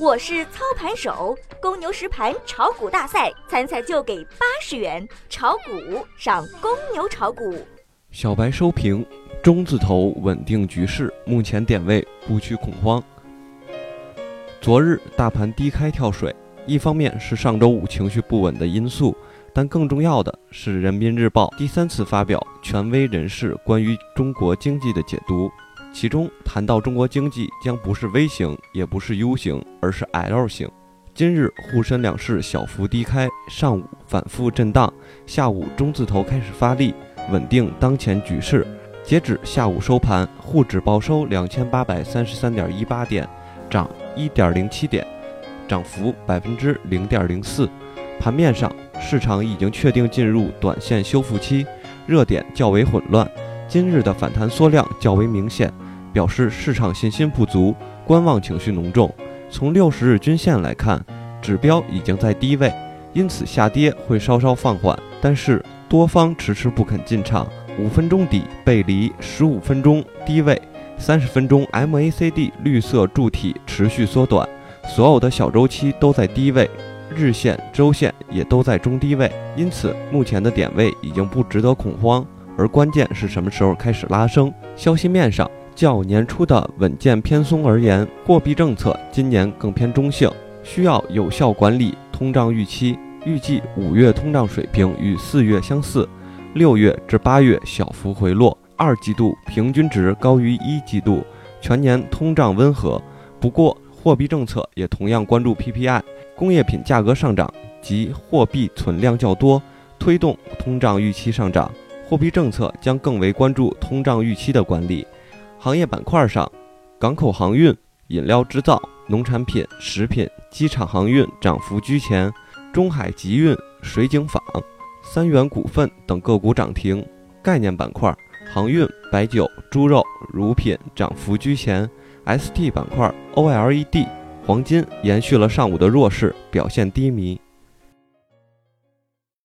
我是操盘手，公牛实盘炒股大赛参赛就给八十元，炒股上公牛炒股。小白收评：中字头稳定局势，目前点位不需恐慌。昨日大盘低开跳水，一方面是上周五情绪不稳的因素，但更重要的是人民日报第三次发表权威人士关于中国经济的解读。其中谈到中国经济将不是 V 型，也不是 U 型，而是 L 型。今日沪深两市小幅低开，上午反复震荡，下午中字头开始发力，稳定当前局势。截止下午收盘，沪指报收两千八百三十三点一八点，涨一点零七点，涨幅百分之零点零四。盘面上，市场已经确定进入短线修复期，热点较为混乱。今日的反弹缩量较为明显，表示市场信心不足，观望情绪浓重。从六十日均线来看，指标已经在低位，因此下跌会稍稍放缓。但是多方迟迟不肯进场，五分钟底背离十五分钟低位，三十分钟 MACD 绿色柱体持续缩短，所有的小周期都在低位，日线、周线也都在中低位，因此目前的点位已经不值得恐慌。而关键是什么时候开始拉升？消息面上，较年初的稳健偏松而言，货币政策今年更偏中性，需要有效管理通胀预期。预计五月通胀水平与四月相似，六月至八月小幅回落，二季度平均值高于一季度，全年通胀温和。不过，货币政策也同样关注 PPI，工业品价格上涨及货币存量较多，推动通胀预期上涨。货币政策将更为关注通胀预期的管理。行业板块上，港口航运、饮料制造、农产品、食品、机场航运涨幅居前，中海集运、水井坊、三元股份等个股涨停。概念板块，航运、白酒、猪肉、乳品涨幅居前。ST 板块，OLED、黄金延续了上午的弱势，表现低迷。